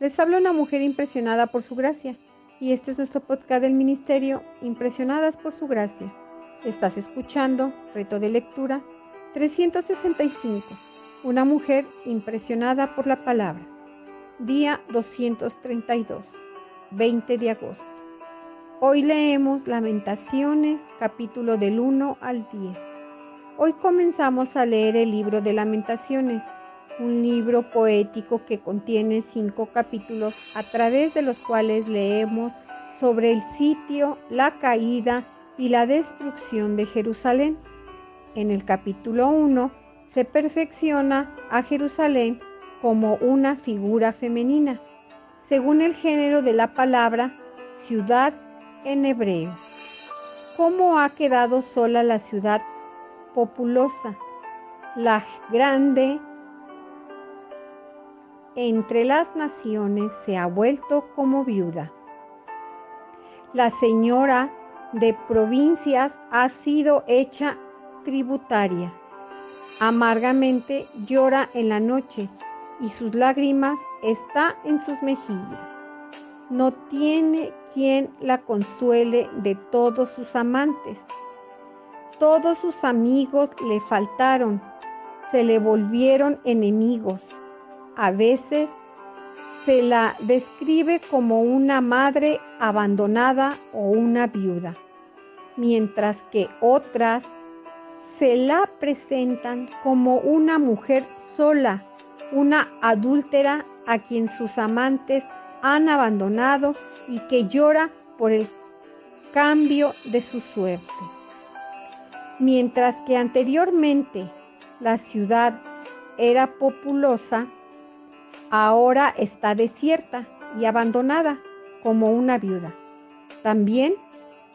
Les habla una mujer impresionada por su gracia y este es nuestro podcast del ministerio Impresionadas por su gracia. Estás escuchando Reto de Lectura 365. Una mujer impresionada por la palabra. Día 232, 20 de agosto. Hoy leemos Lamentaciones, capítulo del 1 al 10. Hoy comenzamos a leer el libro de Lamentaciones un libro poético que contiene cinco capítulos a través de los cuales leemos sobre el sitio, la caída y la destrucción de Jerusalén. En el capítulo 1 se perfecciona a Jerusalén como una figura femenina, según el género de la palabra ciudad en hebreo. ¿Cómo ha quedado sola la ciudad populosa, la grande entre las naciones se ha vuelto como viuda. La señora de provincias ha sido hecha tributaria. Amargamente llora en la noche y sus lágrimas está en sus mejillas. No tiene quien la consuele de todos sus amantes. Todos sus amigos le faltaron, se le volvieron enemigos a veces se la describe como una madre abandonada o una viuda, mientras que otras se la presentan como una mujer sola, una adúltera a quien sus amantes han abandonado y que llora por el cambio de su suerte. Mientras que anteriormente la ciudad era populosa, ahora está desierta y abandonada como una viuda. También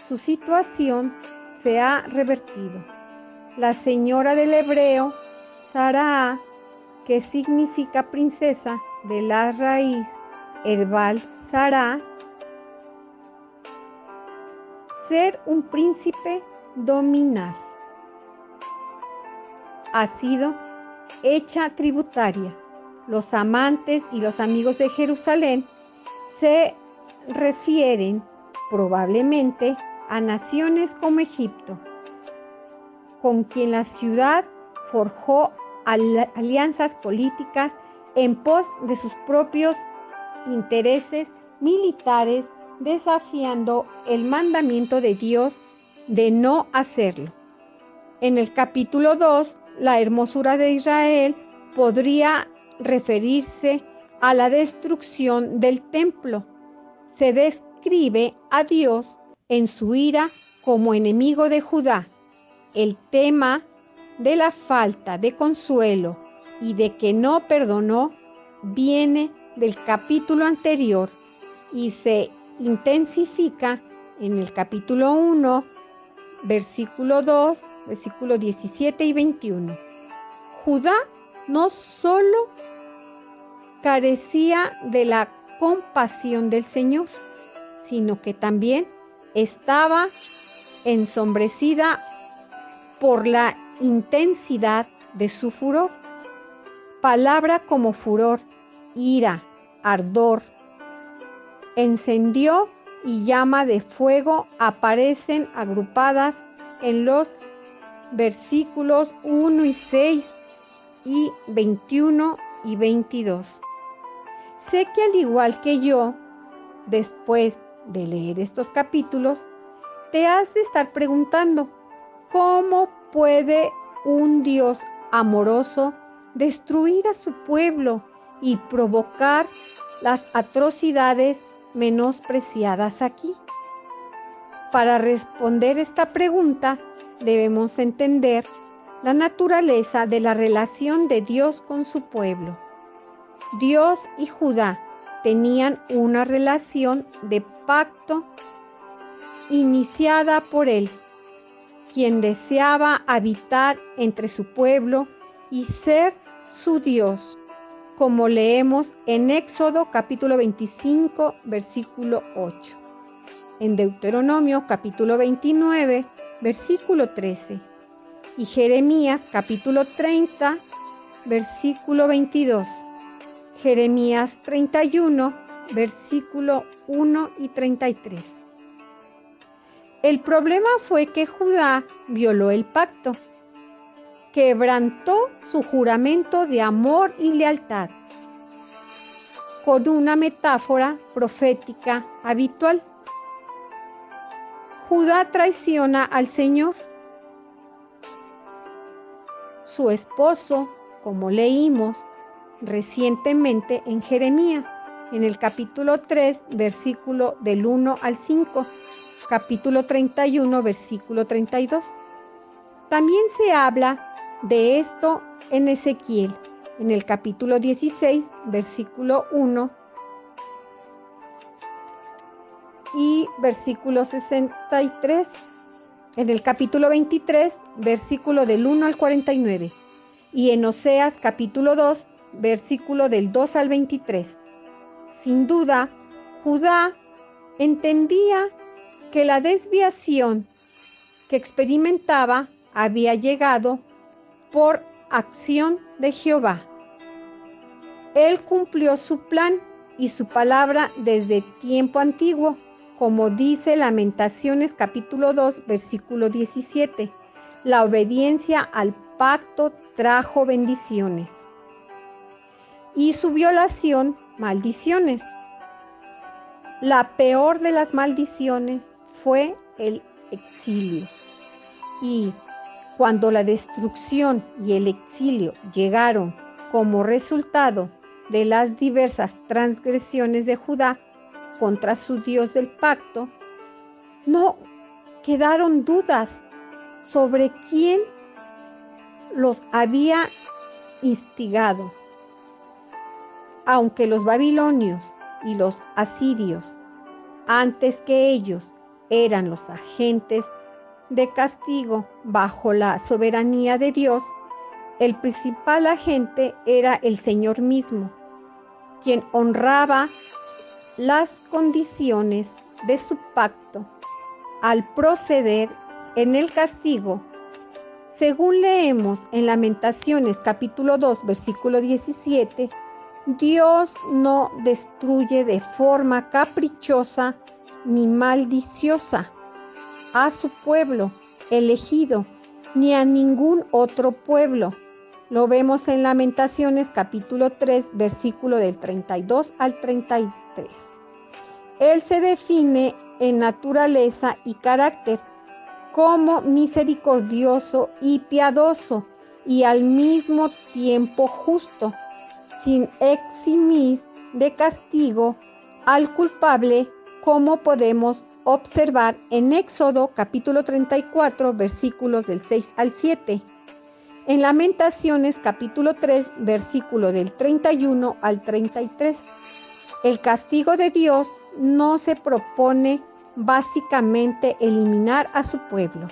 su situación se ha revertido. La señora del hebreo, Saraa, que significa princesa de la raíz herbal Sara, ser un príncipe dominar. Ha sido hecha tributaria los amantes y los amigos de Jerusalén se refieren probablemente a naciones como Egipto, con quien la ciudad forjó alianzas políticas en pos de sus propios intereses militares, desafiando el mandamiento de Dios de no hacerlo. En el capítulo 2, la hermosura de Israel podría referirse a la destrucción del templo. Se describe a Dios en su ira como enemigo de Judá. El tema de la falta de consuelo y de que no perdonó viene del capítulo anterior y se intensifica en el capítulo 1, versículo 2, versículo 17 y 21. Judá no solo carecía de la compasión del Señor, sino que también estaba ensombrecida por la intensidad de su furor. Palabra como furor, ira, ardor, encendió y llama de fuego aparecen agrupadas en los versículos 1 y 6 y 21 y 22. Sé que al igual que yo, después de leer estos capítulos, te has de estar preguntando, ¿cómo puede un Dios amoroso destruir a su pueblo y provocar las atrocidades menospreciadas aquí? Para responder esta pregunta debemos entender la naturaleza de la relación de Dios con su pueblo. Dios y Judá tenían una relación de pacto iniciada por él, quien deseaba habitar entre su pueblo y ser su Dios, como leemos en Éxodo capítulo 25, versículo 8. En Deuteronomio capítulo 29, versículo 13. Y Jeremías capítulo 30, versículo 22 Jeremías 31, versículo 1 y 33. El problema fue que Judá violó el pacto, quebrantó su juramento de amor y lealtad con una metáfora profética habitual. Judá traiciona al Señor. Su esposo, como leímos recientemente en Jeremías, en el capítulo 3, versículo del 1 al 5, capítulo 31, versículo 32. También se habla de esto en Ezequiel, en el capítulo 16, versículo 1 y versículo 63, en el capítulo 23, versículo del 1 al 49, y en Oseas capítulo 2, versículo del 2 al 23. Sin duda, Judá entendía que la desviación que experimentaba había llegado por acción de Jehová. Él cumplió su plan y su palabra desde tiempo antiguo, como dice Lamentaciones capítulo 2, versículo 17. La obediencia al pacto trajo bendiciones y su violación maldiciones. La peor de las maldiciones fue el exilio. Y cuando la destrucción y el exilio llegaron como resultado de las diversas transgresiones de Judá contra su Dios del pacto, no quedaron dudas sobre quién los había instigado. Aunque los babilonios y los asirios, antes que ellos, eran los agentes de castigo bajo la soberanía de Dios, el principal agente era el Señor mismo, quien honraba las condiciones de su pacto al proceder en el castigo. Según leemos en Lamentaciones capítulo 2 versículo 17, Dios no destruye de forma caprichosa ni maliciosa a su pueblo elegido, ni a ningún otro pueblo. Lo vemos en Lamentaciones capítulo 3, versículo del 32 al 33. Él se define en naturaleza y carácter como misericordioso y piadoso y al mismo tiempo justo, sin eximir de castigo al culpable como podemos observar en Éxodo capítulo 34 versículos del 6 al 7. En Lamentaciones capítulo 3 versículo del 31 al 33. El castigo de Dios no se propone básicamente eliminar a su pueblo,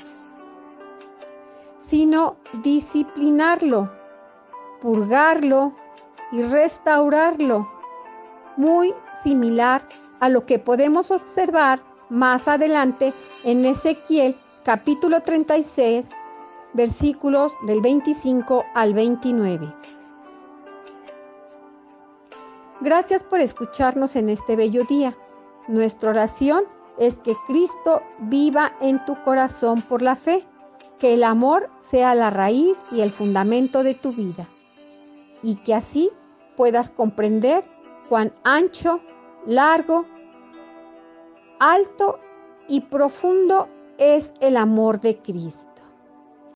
sino disciplinarlo, purgarlo y restaurarlo, muy similar a lo que podemos observar más adelante en Ezequiel capítulo 36, versículos del 25 al 29. Gracias por escucharnos en este bello día. Nuestra oración es que Cristo viva en tu corazón por la fe, que el amor sea la raíz y el fundamento de tu vida, y que así puedas comprender cuán ancho, largo alto y profundo es el amor de Cristo.